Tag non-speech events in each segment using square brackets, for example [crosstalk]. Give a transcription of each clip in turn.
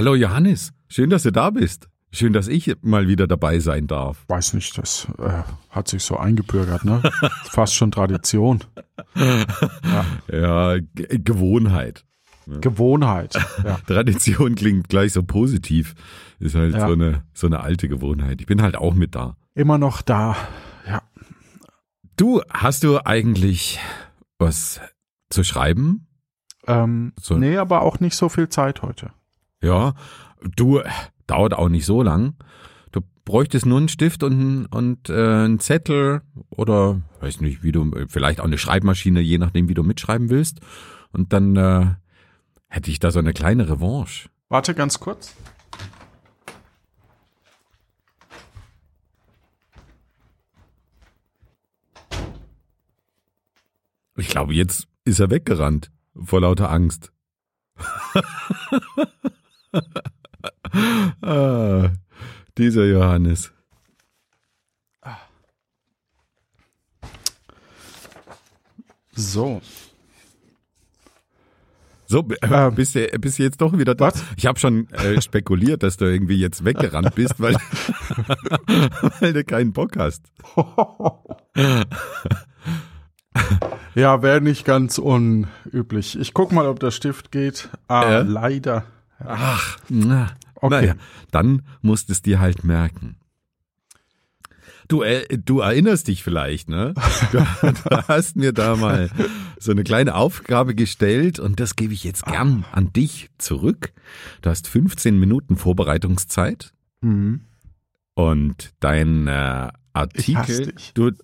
Hallo Johannes, schön, dass du da bist. Schön, dass ich mal wieder dabei sein darf. Weiß nicht, das äh, hat sich so eingebürgert, ne? [laughs] Fast schon Tradition. [laughs] Ja, ja Gewohnheit. Gewohnheit. [laughs] Ja. Tradition klingt gleich so positiv. Ist halt Ja. so, eine, so eine alte Gewohnheit. Ich bin halt auch mit da. Immer noch da. Ja. Du, hast du eigentlich was zu schreiben? Ähm, So. Nee, aber auch nicht so viel Zeit heute. Ja, du, dauert auch nicht so lang. Du bräuchtest nur einen Stift und, und äh, einen Zettel oder weiß nicht, wie du, vielleicht auch eine Schreibmaschine, je nachdem, wie du mitschreiben willst. Und dann äh, hätte ich da so eine kleine Revanche. Warte ganz kurz. Ich glaube, jetzt ist er weggerannt vor lauter Angst. [laughs] ah, dieser Johannes. So. So, b- Ähm. bist, du, bist du jetzt doch wieder da? Was? Ich habe schon äh, [laughs] spekuliert, dass du irgendwie jetzt weggerannt bist, weil, [laughs] weil du keinen Bock hast. ja, wäre nicht ganz unüblich. Ich guck mal, ob der Stift geht. Ah, Ja? leider. Ach, na, Okay. naja, dann musst du es dir halt merken. Du, äh, du erinnerst dich vielleicht, ne? Du, [laughs] du hast mir da mal so eine kleine Aufgabe gestellt und das gebe ich jetzt gern an dich zurück. Du hast 15 Minuten Vorbereitungszeit Mhm. und dein äh, Artikel, du, du,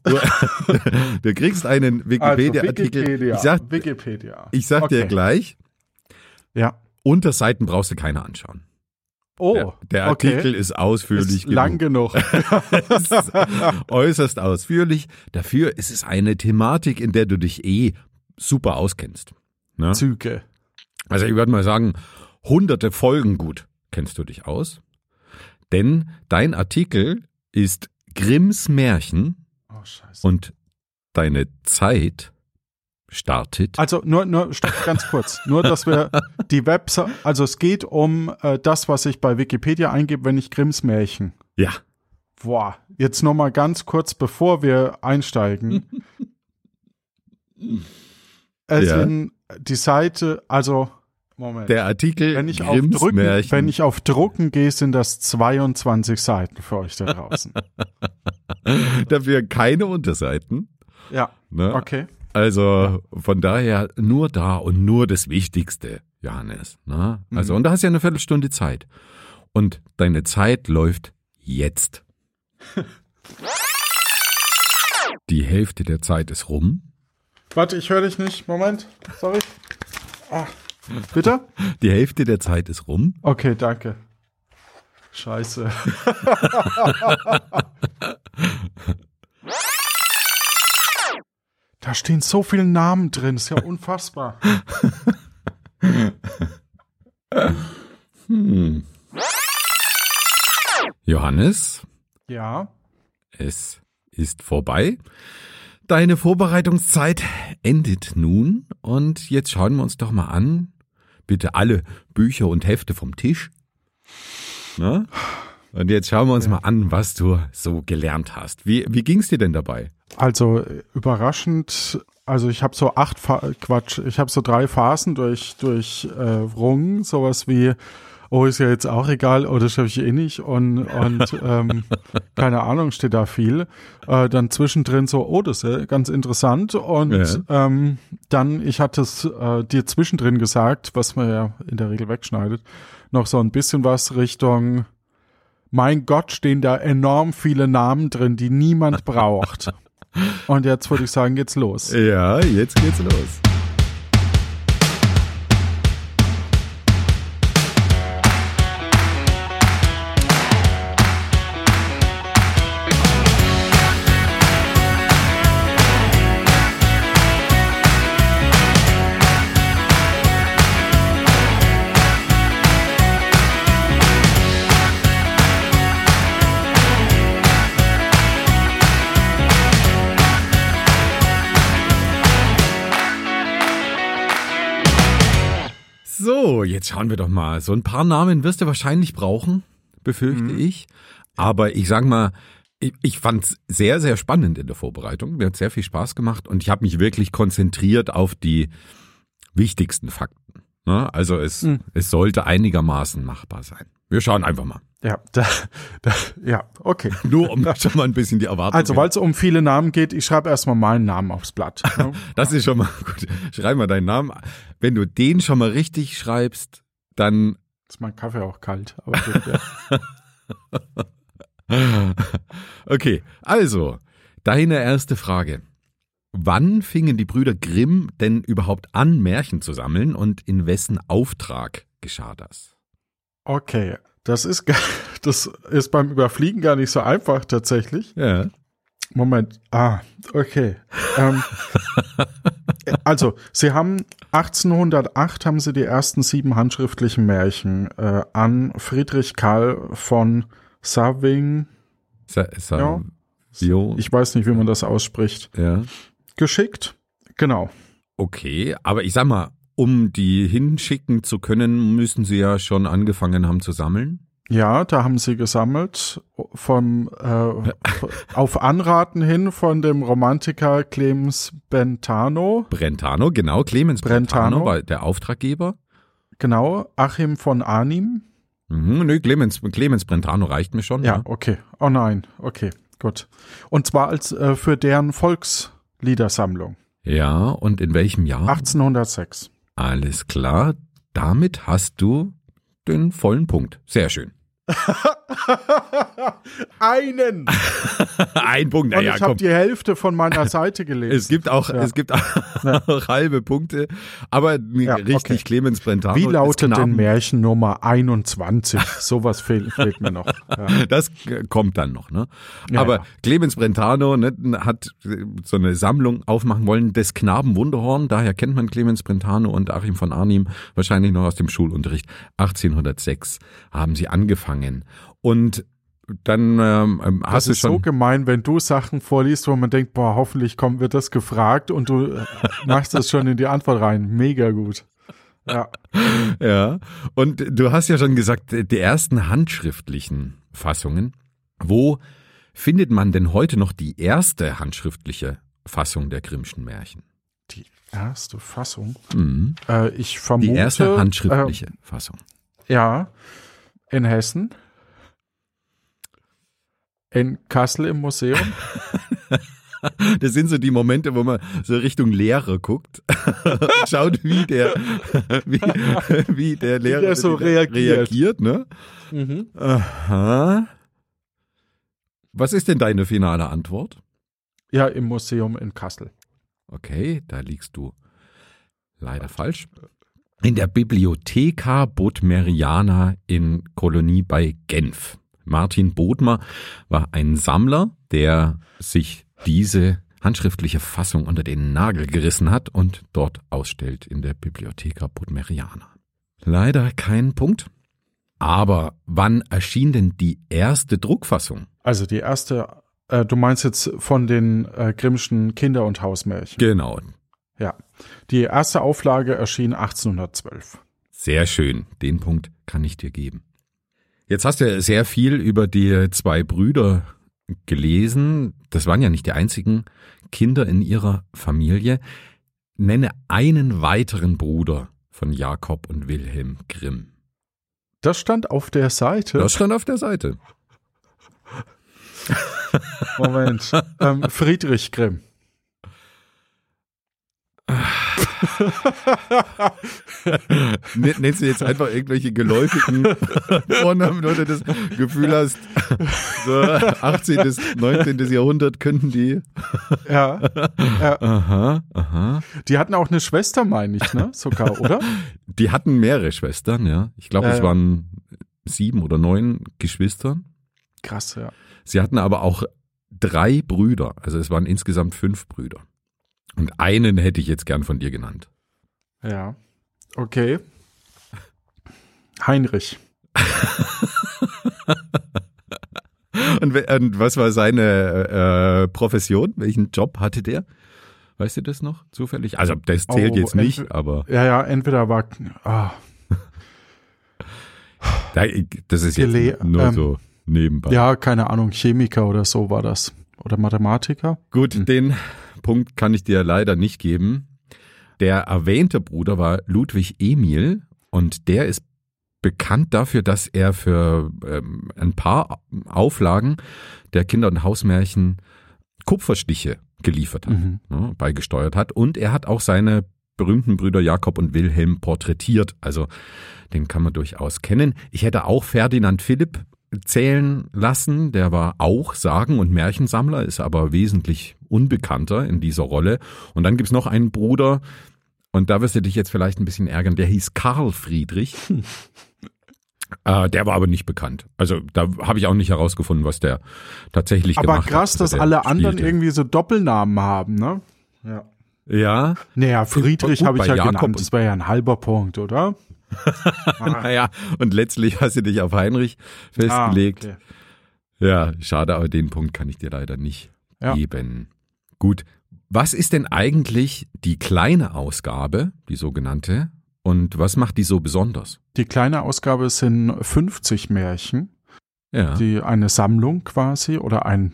[laughs] du kriegst einen Also, Wikipedia-Artikel. Wikipedia. ich sag, Wikipedia. ich sag dir Okay. gleich, Ja. Unterseiten brauchst du keine anschauen. Oh, Der, der okay. Artikel ist ausführlich ist lang genug. genug. [laughs] ist äußerst ausführlich. Dafür ist es eine Thematik, in der du dich eh super auskennst. Ne? Züge. Also ich würde mal sagen, hunderte Folgen gut kennst du dich aus. Denn dein Artikel ist Grimms Märchen Oh, scheiße. und deine Zeit startet. Also nur, nur, stopp, ganz kurz. Nur, dass wir [laughs] die Website, also es geht um äh, das, was ich bei Wikipedia eingebe, wenn ich Grimms Märchen. Ja, Boah, jetzt noch mal ganz kurz, bevor wir einsteigen. [laughs] es Ja. sind die Seite, also Moment. der Artikel wenn ich, auf Grimms Drücken, Märchen. wenn ich auf Drucken gehe, sind das 22 Seiten für euch da draußen. [laughs] Dafür keine Unterseiten. ja, Ne? okay. Also von daher nur da und nur das Wichtigste, Johannes. Ne? Also Mhm. und da hast ja eine Viertelstunde Zeit. Und deine Zeit läuft jetzt. [laughs] Die Hälfte der Zeit ist rum. Warte, ich höre dich nicht. Moment, sorry. Ah. Bitte? [laughs] Die Hälfte der Zeit ist rum. Okay, danke. Scheiße. [laughs] da stehen so viele Namen drin, ist ja [laughs] unfassbar. Hm. Johannes, Ja. es ist vorbei. Deine Vorbereitungszeit endet nun und jetzt schauen wir uns doch mal an. Bitte alle Bücher und Hefte vom Tisch. Na? Und jetzt schauen wir uns mal an, was du so gelernt hast. Wie, wie ging's dir denn dabei? Also überraschend, also ich habe so acht Fa Quatsch, ich habe so drei Phasen durch durch äh, Rungen, sowas wie oh ist ja jetzt auch egal, oh das schaffe ich eh nicht und und [laughs] ähm, keine Ahnung steht da viel. Äh, dann zwischendrin so oh das ist ganz interessant und Ja. ähm, dann ich hatte es äh, dir zwischendrin gesagt, was man ja in der Regel wegschneidet, noch so ein bisschen was Richtung mein Gott, stehen da enorm viele Namen drin, die niemand braucht. [laughs] Und jetzt würde ich sagen, geht's los. Ja, jetzt geht's los. Jetzt schauen wir doch mal. So ein paar Namen wirst du wahrscheinlich brauchen, befürchte Mhm. ich. Aber ich sag mal, ich, ich fand's sehr, sehr spannend in der Vorbereitung. Mir hat sehr viel Spaß gemacht und ich habe mich wirklich konzentriert auf die wichtigsten Fakten. Ne? Also es, Mhm. es sollte einigermaßen machbar sein. Wir schauen einfach mal. Ja, da, da, ja, okay. [laughs] Nur um schon mal ein bisschen die Erwartung. Also, weil es um viele Namen geht, ich schreibe erstmal meinen Namen aufs Blatt. ne? [laughs] das ist schon mal gut. Schreib mal deinen Namen. Wenn du den schon mal richtig schreibst, dann Ist mein Kaffee auch kalt. Aber gut, ja. [laughs] Okay, also, deine erste Frage. Wann fingen die Brüder Grimm denn überhaupt an, Märchen zu sammeln und in wessen Auftrag geschah das? Okay, das ist, [laughs] das ist beim Überfliegen gar nicht so einfach tatsächlich. Ja. Moment, ah, okay. Ähm, [laughs] also, sie haben 1808 haben sie die ersten sieben handschriftlichen Märchen äh, an Friedrich Karl von Saving, Sa sa Ja. Ich weiß nicht, wie man das ausspricht, ja. Geschickt. Genau. Okay, aber ich sag mal, um die hinschicken zu können, müssen sie ja schon angefangen haben zu sammeln. Ja, da haben sie gesammelt vom äh, [laughs] auf Anraten hin von dem Romantiker Clemens Bentano, Brentano, genau, Clemens Brentano, Brentano. war der Auftraggeber. genau, Achim von Arnim. Mhm, nö, Clemens, Clemens Brentano reicht mir schon. Ja, okay. Oh nein, okay, gut. Und zwar als äh, für deren Volksliedersammlung Ja, und in welchem Jahr? 1806. Alles klar. Damit hast du den vollen Punkt. Sehr schön. [laughs] [laughs] Einen. [laughs] Ein Punkt. Und Naja, ich habe die Hälfte von meiner Seite gelesen. Es gibt auch, Ja. es gibt auch [laughs] halbe Punkte, aber Ja, richtig okay. Clemens Brentano. Wie lautet denn Märchen Nummer 21? Sowas fehlt, fehlt mir noch. Ja. Das kommt dann noch, ne? Ja, Aber ja. Clemens Brentano ne, hat äh, so eine Sammlung aufmachen wollen des Knaben Wunderhorn. Daher kennt man Clemens Brentano und Achim von Arnim wahrscheinlich noch aus dem Schulunterricht. 1806 haben sie angefangen. Und dann ähm, ähm, Das hast du ist so schon. gemein, wenn du Sachen vorliest, wo man denkt, boah, hoffentlich kommt, wird das gefragt und du äh, [laughs] machst das schon in die Antwort rein. Mega gut. Ja. Ja. Und du hast ja schon gesagt, die ersten handschriftlichen Fassungen. Wo findet man denn heute noch die erste handschriftliche Fassung der Grimmschen Märchen? Die erste Fassung. Mhm. Äh, ich vermute. Die erste handschriftliche Fassung. Äh, ja. In Hessen. In Kassel im Museum. [laughs] Das sind so die Momente, wo man so Richtung Lehrer guckt, [laughs] schaut, wie der, [laughs] wie, wie der Lehrer der so reagiert. reagiert ne? mhm. Aha. Was ist denn deine finale Antwort? Ja, im Museum in Kassel. Okay, da liegst du leider falsch. In der Bibliotheca Bodmeriana in Kolonie bei Genf. Martin Bodmer war ein Sammler, der sich diese handschriftliche Fassung unter den Nagel gerissen hat und dort ausstellt in der Bibliotheca Bodmeriana. Leider kein Punkt. Aber wann erschien denn die erste Druckfassung? Also die erste, äh, du meinst jetzt von den äh, Grimmschen Kinder- und Hausmärchen. Genau. Ja. Die erste Auflage erschien 1812. Sehr schön. Den Punkt kann ich dir geben. Jetzt hast du ja sehr viel über die zwei Brüder gelesen. Das waren ja nicht die einzigen Kinder in ihrer Familie. Nenne einen weiteren Bruder von Jakob und Wilhelm Grimm. Das stand auf der Seite. Das stand auf der Seite. Moment. ähm, Friedrich Grimm. [laughs] Nennst du jetzt einfach irgendwelche geläufigen Vornamen, oder das Gefühl hast, so 18. bis 19. Jahrhundert könnten die. Ja. ja. Aha, aha. Die hatten auch eine Schwester, meine ich, ne? Sogar, oder? [laughs] Die hatten mehrere Schwestern, ja. Ich glaube, Ja, es waren sieben oder neun Geschwister. Krass, ja. Sie hatten aber auch drei Brüder. Also es waren insgesamt fünf Brüder. Und einen hätte ich jetzt gern von dir genannt. Ja. Okay. Heinrich. [laughs] Und, und was war seine äh, Profession? Welchen Job hatte der? Weißt du das noch zufällig? Also das zählt Oh, jetzt nicht, aber Ja, ja, entweder war, ah, [laughs] Das ist jetzt Gele nur ähm, so nebenbei. Ja, keine Ahnung, Chemiker oder so war das. Oder Mathematiker. Gut, Hm. den Punkt kann ich dir leider nicht geben. Der erwähnte Bruder war Ludwig Emil und der ist bekannt dafür, dass er für ähm, ein paar Auflagen der Kinder- und Hausmärchen Kupferstiche geliefert hat, Mhm. ne, beigesteuert hat. Und er hat auch seine berühmten Brüder Jakob und Wilhelm porträtiert. Also den kann man durchaus kennen. Ich hätte auch Ferdinand Philipp zählen lassen. Der war auch Sagen- und Märchensammler, ist aber wesentlich unbekannter in dieser Rolle. Und dann gibt's noch einen Bruder, und da wirst du dich jetzt vielleicht ein bisschen ärgern, der hieß Karl Friedrich. [laughs] Äh, der war aber nicht bekannt. Also da habe ich auch nicht herausgefunden, was der tatsächlich Aber gemacht hat. krass, Also dass alle anderen spielte. irgendwie so Doppelnamen haben, ne? Ja. Ja, Naja, Friedrich habe ich ja Jakob genannt. Das wäre ja ein halber Punkt, oder? [laughs] [laughs] naja, und letztlich hast du dich auf Heinrich festgelegt. Ah, okay. Ja, schade, aber den Punkt kann ich dir leider nicht Ja. geben. Gut, was ist denn eigentlich die kleine Ausgabe, die sogenannte, und was macht die so besonders? Die kleine Ausgabe sind 50 Märchen, Ja, die eine Sammlung quasi oder ein,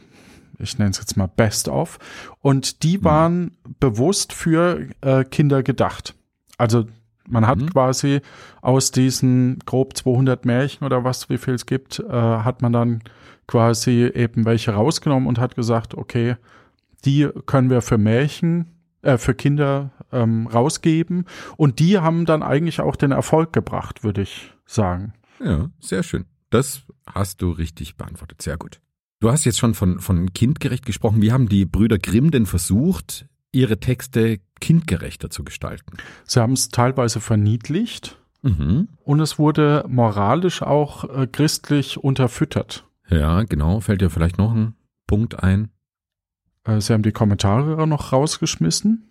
ich nenne es jetzt mal Best of. Und die waren bewusst für äh, Kinder gedacht. Also man hat Mhm. quasi aus diesen grob 200 Märchen oder was, wie viel es gibt, äh, hat man dann quasi eben welche rausgenommen und hat gesagt, okay, die können wir für Märchen, äh, für Kinder ähm, rausgeben. Und die haben dann eigentlich auch den Erfolg gebracht, würde ich sagen. ja, sehr schön. Das hast du richtig beantwortet. Sehr gut. Du hast jetzt schon von, von kindgerecht gesprochen. Wie haben die Brüder Grimm denn versucht, ihre Texte kindgerechter zu gestalten? Sie haben es teilweise verniedlicht Mhm. und es wurde moralisch auch äh, christlich unterfüttert. Ja, genau. Fällt dir vielleicht noch ein Punkt ein? Äh, sie haben die Kommentare noch rausgeschmissen,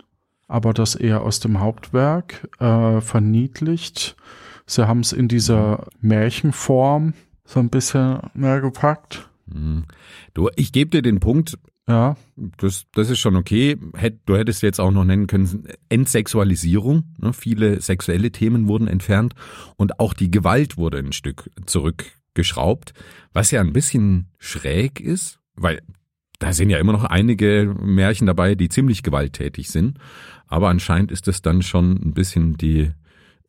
aber das eher aus dem Hauptwerk äh, verniedlicht. Sie haben es in dieser Märchenform so ein bisschen mehr gepackt. Hm. Du, ich gebe dir den Punkt, Ja, das, das ist schon okay. Hätt, du hättest jetzt auch noch nennen können, Entsexualisierung. Ne? Viele sexuelle Themen wurden entfernt und auch die Gewalt wurde ein Stück zurückgeschraubt, was ja ein bisschen schräg ist, weil da sind ja immer noch einige Märchen dabei, die ziemlich gewalttätig sind. Aber anscheinend ist es dann schon ein bisschen die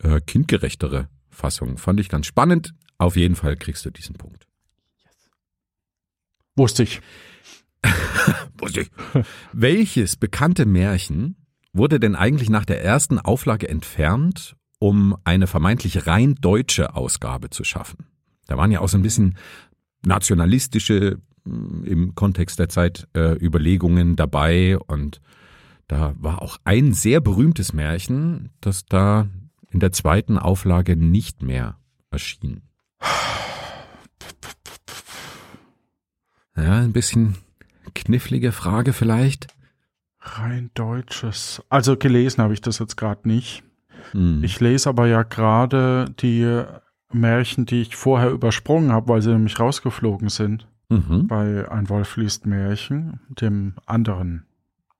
äh, kindgerechtere Fassung. Fand ich ganz spannend. Auf jeden Fall kriegst du diesen Punkt. ich. Wusste ich. [laughs] Welches bekannte Märchen wurde denn eigentlich nach der ersten Auflage entfernt, um eine vermeintlich rein deutsche Ausgabe zu schaffen? Da waren ja auch so ein bisschen nationalistische mh, im Kontext der Zeit äh, Überlegungen dabei und da war auch ein sehr berühmtes Märchen, das da in der zweiten Auflage nicht mehr erschien. [sighs] Ja, ein bisschen knifflige Frage vielleicht. Rein deutsches. Also gelesen habe ich das jetzt gerade nicht. Hm. Ich lese aber ja gerade die Märchen, die ich vorher übersprungen habe, weil sie nämlich rausgeflogen sind. mhm. Bei Ein Wolf liest Märchen, dem anderen,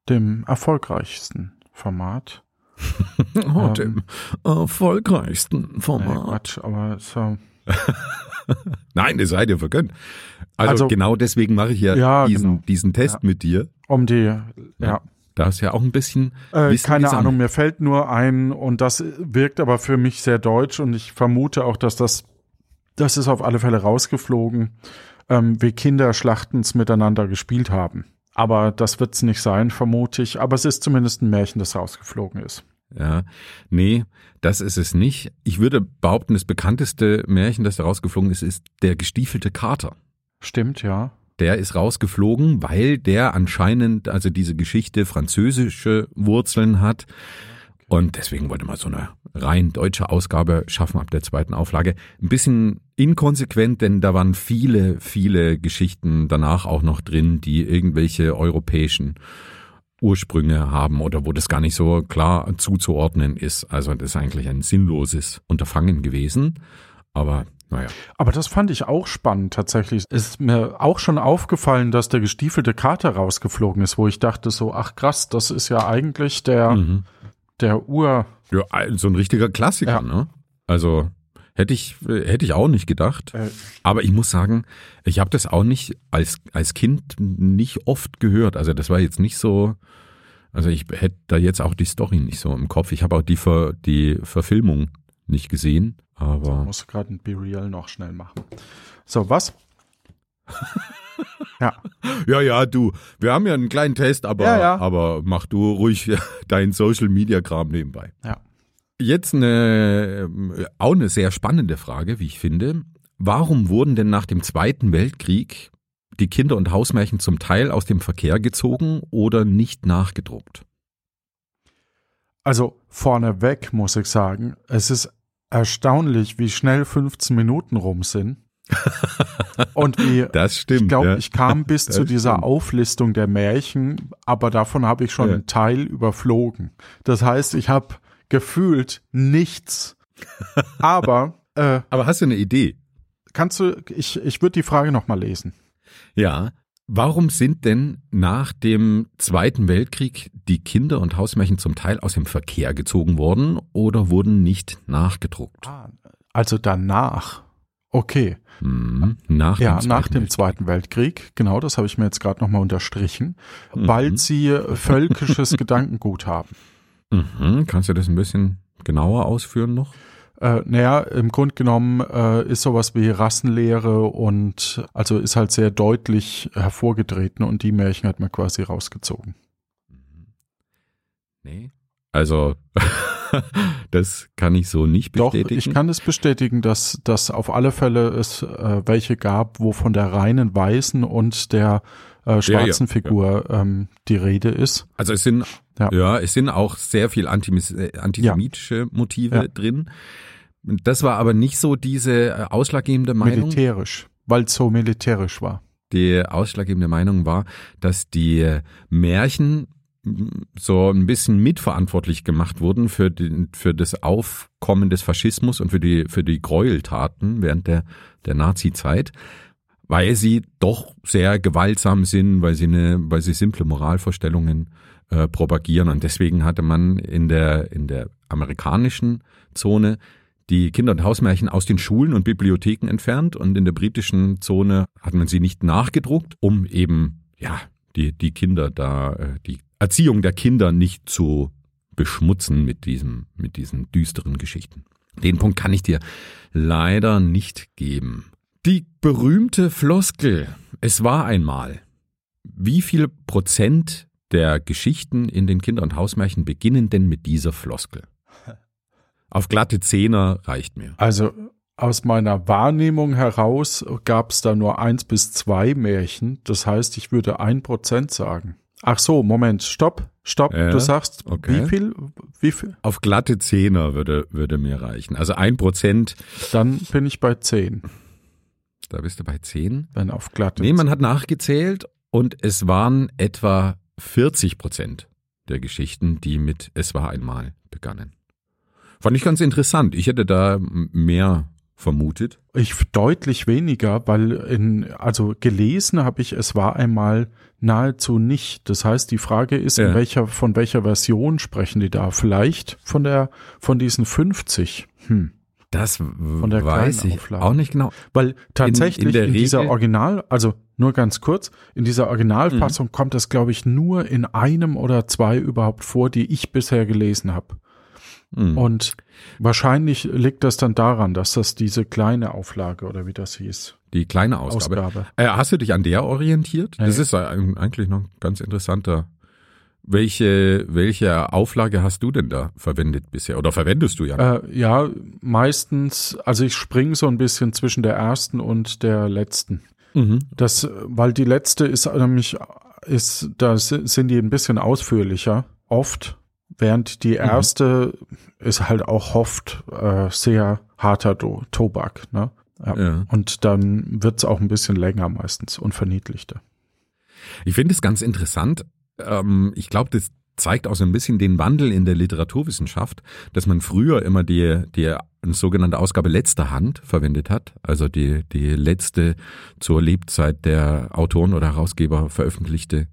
dem erfolgreichsten Format. [laughs] Oh, Ähm, dem erfolgreichsten Nee, Format. Quatsch, aber so. [laughs] Nein, es sei dir vergönnt. Also, Also- genau deswegen mache ich ja, Ja, diesen, genau. diesen Test Ja. mit dir. Um die, ja. Da ist ja auch ein bisschen Äh, keine gesammelt. Ahnung, mir fällt nur ein und das wirkt aber für mich sehr deutsch und ich vermute auch, dass das, das ist auf alle Fälle rausgeflogen, ähm, wie Kinder Schlachtens miteinander gespielt haben. Aber das wird's nicht sein, vermute ich. Aber es ist zumindest ein Märchen, das rausgeflogen ist. Ja, nee, das ist es nicht. Ich würde behaupten, das bekannteste Märchen, das da rausgeflogen ist, ist der gestiefelte Kater. Stimmt, ja. Der ist rausgeflogen, weil der anscheinend, also diese Geschichte französische Wurzeln hat. Und deswegen wollte man so eine rein deutsche Ausgabe schaffen ab der zweiten Auflage. Ein bisschen inkonsequent, denn da waren viele, viele Geschichten danach auch noch drin, die irgendwelche europäischen Ursprünge haben oder wo das gar nicht so klar zuzuordnen ist. Also das ist eigentlich ein sinnloses Unterfangen gewesen. Aber naja. Aber das fand ich auch spannend tatsächlich. Es ist mir auch schon aufgefallen, dass der gestiefelte Kater rausgeflogen ist, wo ich dachte so, ach krass, das ist ja eigentlich der, Mhm. der Ur, Ja, so ein richtiger Klassiker, Ja. ne? Also Hätte ich, hätte ich auch nicht gedacht. Äh, Aber ich muss sagen, ich habe das auch nicht als, als Kind nicht oft gehört. Also das war jetzt nicht so, also ich hätte da jetzt auch die Story nicht so im Kopf. Ich habe auch die, Ver, die Verfilmung nicht gesehen. so, Aber muss gerade ein Be Real noch schnell machen. So, was? [laughs] ja, ja, ja, du, wir haben ja einen kleinen Test, aber, Ja, ja. aber mach du ruhig [laughs] deinen Social Media Kram nebenbei. ja. Jetzt eine, ähm, auch eine sehr spannende Frage, wie ich finde. Warum wurden denn nach dem Zweiten Weltkrieg die Kinder- und Hausmärchen zum Teil aus dem Verkehr gezogen oder nicht nachgedruckt? Also vorneweg muss ich sagen, es ist erstaunlich, wie schnell 15 Minuten rum sind. [laughs] Und wie, Das stimmt. ich glaube, ja. ich kam bis [laughs] Das zu dieser stimmt. Auflistung der Märchen, aber davon habe ich schon Ja. einen Teil überflogen. Das heißt, ich habe gefühlt nichts. Aber [laughs] äh, Aber hast du eine Idee? kannst du, ich, ich würde die Frage nochmal lesen. Ja. Warum sind denn nach dem Zweiten Weltkrieg die Kinder- und Hausmärchen zum Teil aus dem Verkehr gezogen worden oder wurden nicht nachgedruckt? Also danach. Okay. Hm, nach Ja, dem nach Zweiten dem Weltkrieg. Zweiten Weltkrieg, genau, das habe ich mir jetzt gerade nochmal unterstrichen, Mhm. weil sie völkisches [laughs] Gedankengut haben. Mhm. Kannst du das ein bisschen genauer ausführen noch? Äh, naja, im Grunde genommen äh, ist sowas wie Rassenlehre und also ist halt sehr deutlich hervorgetreten und die Märchen hat man quasi rausgezogen. Nee. Also, [laughs] [laughs] das kann ich so nicht Doch, bestätigen. ich kann es bestätigen, dass, dass auf alle Fälle es äh, welche gab, wo von der reinen weißen und der äh, schwarzen ja, Figur Ähm, die Rede ist. also es sind, ja. Ja. es sind auch sehr viel antimis äh, antisemitische Motive Ja. drin. Das war aber nicht so diese äh, ausschlaggebende Meinung. Militärisch, weil es so militärisch war. Die ausschlaggebende Meinung war, dass die Märchen mm, so ein bisschen mitverantwortlich gemacht wurden für, den, für das Aufkommen des Faschismus und für die, für die Gräueltaten während der, der Nazi-Zeit, weil sie doch sehr gewaltsam sind, weil sie eine, weil sie simple Moralvorstellungen äh, propagieren. Und deswegen hatte man in der, in der amerikanischen Zone die Kinder- und Hausmärchen aus den Schulen und Bibliotheken entfernt und in der britischen Zone hat man sie nicht nachgedruckt, um eben, ja, die, die Kinder da, äh, die Erziehung der Kinder nicht zu beschmutzen mit diesem, mit diesen düsteren Geschichten. Den Punkt kann ich dir leider nicht geben. Die berühmte Floskel, es war einmal. Wie viel Prozent der Geschichten in den Kinder- und Hausmärchen beginnen denn mit dieser Floskel? [laughs] Auf glatte Zehner reicht mir. Also aus meiner Wahrnehmung heraus gab es da nur eins bis zwei Märchen. Das heißt, ich würde ein Prozent sagen. Ach so, Moment, stopp, stopp. Ja, du sagst, okay. wie viel? Wie viel? Auf glatte Zehner würde, würde mir reichen. Also ein Prozent, Dann bin ich bei zehn, da bist du bei zehn. wenn auf glatte. Nee, man hat nachgezählt und es waren etwa 40 Prozent der Geschichten, die mit Es war einmal begannen. Fand ich ganz interessant. Ich hätte da mehr vermutet. Ich deutlich weniger, weil in, also gelesen habe ich, es war einmal nahezu nicht. Das heißt, die Frage ist, Ja. in welcher, von welcher Version sprechen die da? Vielleicht von der, von diesen 50. Hm. Das der weiß ich Auflage. auch nicht genau. Weil tatsächlich in, der dieser Regel- Original, also nur ganz kurz, in dieser Originalfassung Mhm. kommt es, glaube ich, nur in einem oder zwei überhaupt vor, die ich bisher gelesen habe. Hm. Und wahrscheinlich liegt das dann daran, dass das diese kleine Auflage oder wie das hieß, Die kleine Ausgabe. Ausgabe. Äh, hast du dich an der orientiert? Das Nee. ist ein- eigentlich noch ein ganz interessanter. Welche, welche Auflage hast du denn da verwendet bisher? Oder verwendest du ja? Äh, ja, meistens, also ich springe so ein bisschen zwischen der ersten und der letzten. Mhm. Das, weil die letzte ist nämlich, ist, da si- sind die ein bisschen ausführlicher, oft, während die erste ist halt auch oft äh, sehr harter Do Tobak, ne? Ja. Ja. Und dann wird's auch ein bisschen länger meistens und verniedlichter. Ich finde es ganz interessant. Ähm, ich glaube, das zeigt auch so ein bisschen den Wandel in der Literaturwissenschaft, dass man früher immer die, die sogenannte Ausgabe letzter Hand verwendet hat, also die, die letzte zur Lebzeit der Autoren oder Herausgeber veröffentlichte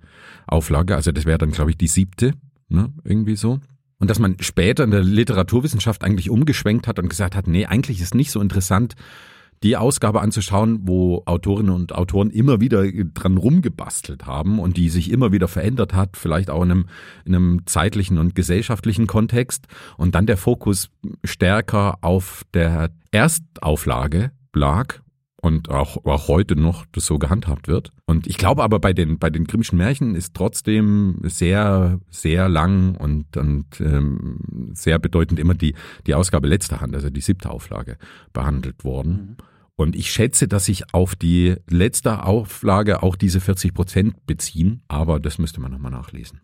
Auflage. Also das wäre dann, glaube ich, die siebte, ne? irgendwie so. Und dass man später in der Literaturwissenschaft eigentlich umgeschwenkt hat und gesagt hat, nee, eigentlich ist nicht so interessant, die Ausgabe anzuschauen, wo Autorinnen und Autoren immer wieder dran rumgebastelt haben und die sich immer wieder verändert hat, vielleicht auch in einem, in einem zeitlichen und gesellschaftlichen Kontext und dann der Fokus stärker auf der Erstauflage lag und auch, auch heute noch das so gehandhabt wird. Und ich glaube aber bei den, bei den Grimmschen Märchen ist trotzdem sehr, sehr lang und, und ähm, sehr bedeutend immer die, die Ausgabe letzter Hand, also die siebte Auflage, behandelt worden. Mhm. Und ich schätze, dass sich auf die letzte Auflage auch diese 40 Prozent beziehen, aber das müsste man nochmal nachlesen.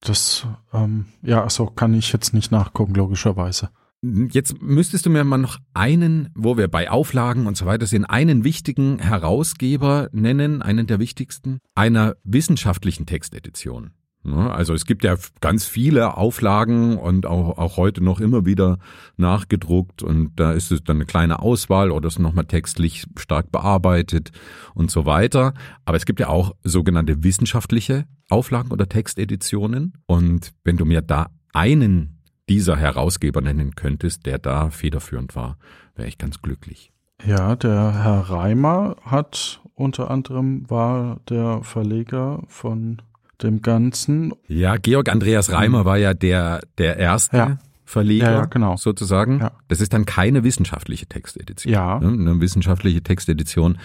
Das, ähm, ja, so kann ich jetzt nicht nachgucken, logischerweise. Jetzt müsstest du mir mal noch einen, wo wir bei Auflagen und so weiter sind, einen wichtigen Herausgeber nennen, einen der wichtigsten, einer wissenschaftlichen Textedition. Also es gibt ja ganz viele Auflagen und auch, auch heute noch immer wieder nachgedruckt und da ist es dann eine kleine Auswahl oder ist nochmal textlich stark bearbeitet und so weiter. Aber es gibt ja auch sogenannte wissenschaftliche Auflagen oder Texteditionen und wenn du mir da einen dieser Herausgeber nennen könntest, der da federführend war, wäre ich ganz glücklich. Ja, der Herr Reimer hat unter anderem war der Verleger von dem Ganzen. Ja, Georg Andreas Reimer war ja der, der erste ja. Verleger, ja, ja, genau. sozusagen. Ja. Das ist dann keine wissenschaftliche Textedition. Ja. Ne? Eine wissenschaftliche Textedition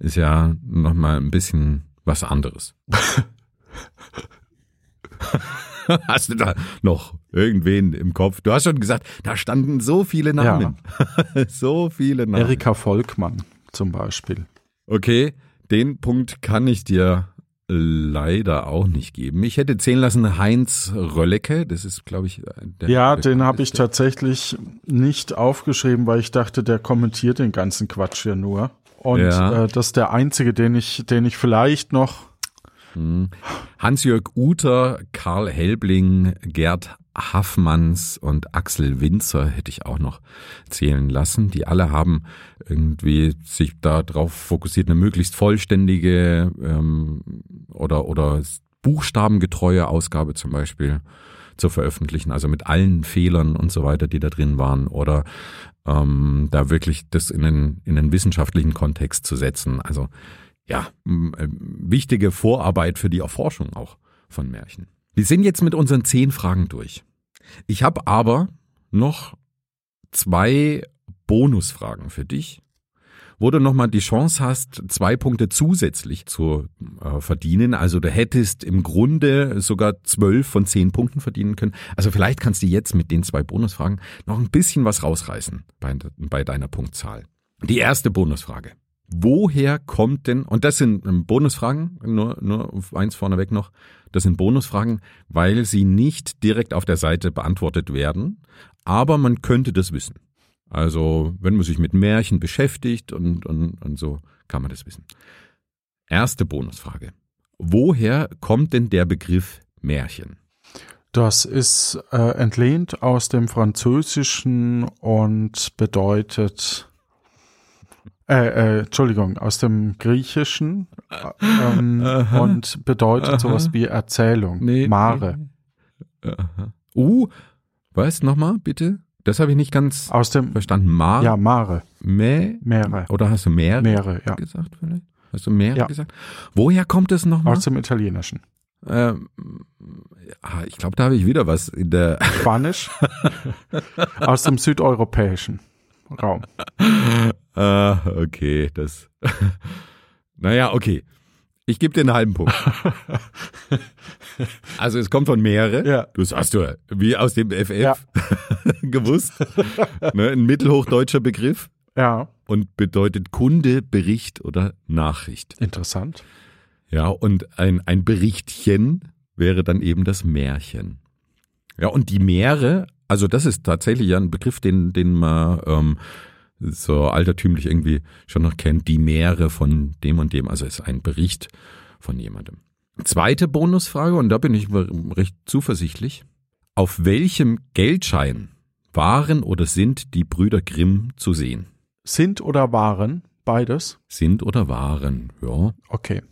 ist ja nochmal ein bisschen was anderes. [laughs] [laughs] Hast du da noch irgendwen im Kopf? Du hast schon gesagt, da standen so viele Namen. Ja. [laughs] so viele Namen. Erika Volkmann zum Beispiel. Okay, den Punkt kann ich dir leider auch nicht geben. Ich hätte zählen lassen Heinz Röllecke, das ist, glaube ich, der. Ja, den habe ich tatsächlich nicht aufgeschrieben, weil ich dachte, der kommentiert den ganzen Quatsch ja nur. Und ja. äh, das ist der einzige, den ich, den ich vielleicht noch. Hans-Jörg Uter, Karl Helbling, Gerd Haffmanns und Axel Winzer hätte ich auch noch zählen lassen. Die alle haben irgendwie sich darauf fokussiert, eine möglichst vollständige ähm, oder, oder buchstabengetreue Ausgabe zum Beispiel zu veröffentlichen, also mit allen Fehlern und so weiter, die da drin waren, oder ähm, da wirklich das in den, in den wissenschaftlichen Kontext zu setzen. Also ja, äh, wichtige Vorarbeit für die Erforschung auch von Märchen. Wir sind jetzt mit unseren zehn Fragen durch. Ich habe aber noch zwei Bonusfragen für dich, wo du nochmal die Chance hast, zwei Punkte zusätzlich zu äh, verdienen. Also du hättest im Grunde sogar zwölf von zehn Punkten verdienen können. Also vielleicht kannst du jetzt mit den zwei Bonusfragen noch ein bisschen was rausreißen bei, bei deiner Punktzahl. Die erste Bonusfrage woher kommt denn, und das sind ähm, Bonusfragen, nur, nur eins vorneweg noch, das sind Bonusfragen, weil sie nicht direkt auf der Seite beantwortet werden, aber man könnte das wissen. Also, wenn man sich mit Märchen beschäftigt und, und, und so, kann man das wissen. Erste Bonusfrage. Woher kommt denn der Begriff Märchen? Das ist äh, entlehnt aus dem Französischen und bedeutet äh, äh, Entschuldigung, aus dem Griechischen ähm, [laughs] und bedeutet aha. sowas wie Erzählung. Nee, Mare. Nee. Uh, was nochmal, bitte? Das habe ich nicht ganz aus dem, verstanden. Mare? Ja, Mare. Mä? Meere. Oder hast du Meere, Meere ja. gesagt vielleicht? Hast du Meere ja. gesagt? Woher kommt es nochmal? Aus dem Italienischen. Ähm, ich glaube, da habe ich wieder was in der. Spanisch. [laughs] aus dem Südeuropäischen Raum. [laughs] Ah, okay, das. [laughs] naja, okay. Ich gebe dir einen halben Punkt. [laughs] also es kommt von mehrere. Ja. Das hast du wie aus dem FF ja. gewusst. ne, ein mittelhochdeutscher Begriff. Ja. Und bedeutet Kunde, Bericht oder Nachricht. Interessant. Ja, und ein, ein Berichtchen wäre dann eben das Märchen. Ja, und die Meere, also das ist tatsächlich ein Begriff, den, den man ähm, so altertümlich irgendwie schon noch kennt, die Meere von dem und dem, also ist ein Bericht von jemandem. Zweite Bonusfrage, und da bin ich recht zuversichtlich. Auf welchem Geldschein waren oder sind die Brüder Grimm zu sehen? Sind oder waren? Beides? Sind oder waren, ja. Okay.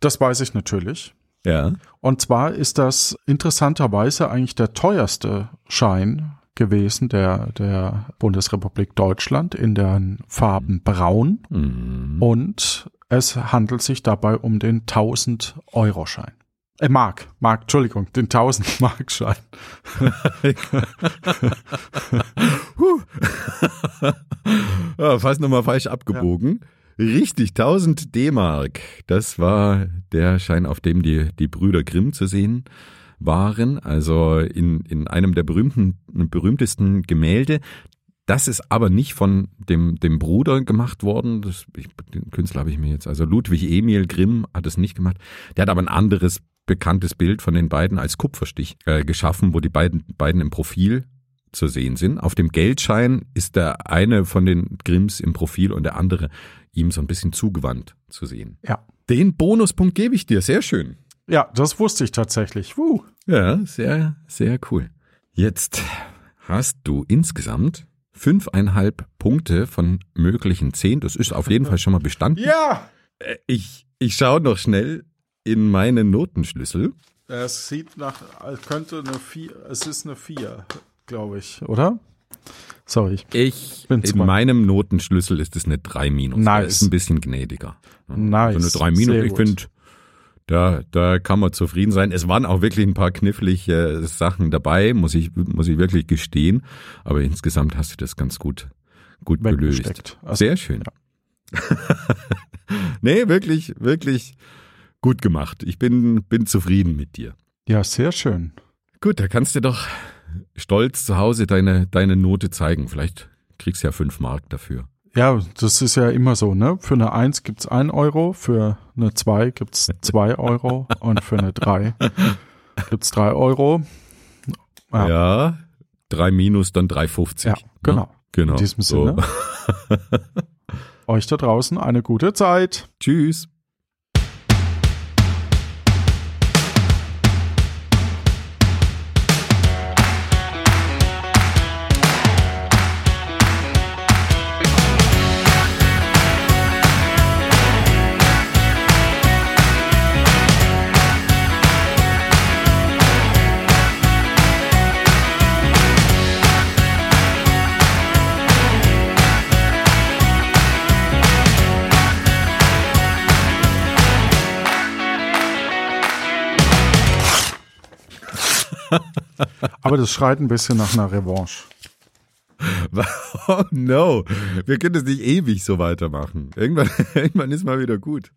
Das weiß ich natürlich. Ja. Und zwar ist das interessanterweise eigentlich der teuerste Schein gewesen der, der Bundesrepublik Deutschland in den Farben Braun. Mhm. Und es handelt sich dabei um den 1000 Euro Schein. Äh, Mark, Mark, Entschuldigung, den 1000 Mark Schein. ja, fast nochmal falsch abgebogen. Richtig, 1000 D-Mark. Das war der Schein, auf dem die, die Brüder Grimm zu sehen waren. Also in, in einem der berühmten, berühmtesten Gemälde. Das ist aber nicht von dem, dem Bruder gemacht worden. Das, ich, den Künstler habe ich mir jetzt, also Ludwig Emil Grimm hat es nicht gemacht. Der hat aber ein anderes bekanntes Bild von den beiden als Kupferstich äh, geschaffen, wo die beiden, beiden im Profil zu sehen sind. Auf dem Geldschein ist der eine von den Grimms im Profil und der andere ihm so ein bisschen zugewandt zu sehen. Ja. Den Bonuspunkt gebe ich dir. Sehr schön. Ja, das wusste ich tatsächlich. Wuh. Ja, sehr, sehr cool. Jetzt hast du insgesamt fünfeinhalb Punkte von möglichen zehn. Das ist auf jeden Fall schon mal bestanden. Ja! Äh, Ich, ich schaue noch schnell in meine Notenschlüssel. Es sieht nach, könnte eine 4, es ist eine 4, glaube ich, oder? Sorry. ich- Ich, Bin in meinem Notenschlüssel ist es eine 3 minus. Nice. Das ist ein bisschen gnädiger. Ja, Nice. Also eine 3 minus, ich finde, da, da kann man zufrieden sein. Es waren auch wirklich ein paar knifflige Sachen dabei, muss ich, muss ich wirklich gestehen. Aber insgesamt hast du das ganz gut, gut gelöst. Also, Sehr schön. [laughs] nee, wirklich, wirklich gut gemacht. Ich bin, bin zufrieden mit dir. ja, sehr schön. Gut, da kannst du doch stolz zu Hause deine, deine Note zeigen. Vielleicht kriegst du ja fünf Mark dafür. Ja, das ist ja immer so, ne? Für eine 1 gibt's 1 Euro, für eine 2 gibt's 2 Euro und für eine 3 gibt's 3 Euro. Ja, Ja, drei minus, dann 3,50. ja genau. Ne? Genau. In diesem So. Sinne. [laughs] Euch da draußen eine gute Zeit. Tschüss. Aber das schreit ein bisschen nach einer Revanche. [laughs] Oh no, wir können das nicht ewig so weitermachen. Irgendwann, [laughs] irgendwann ist mal wieder gut.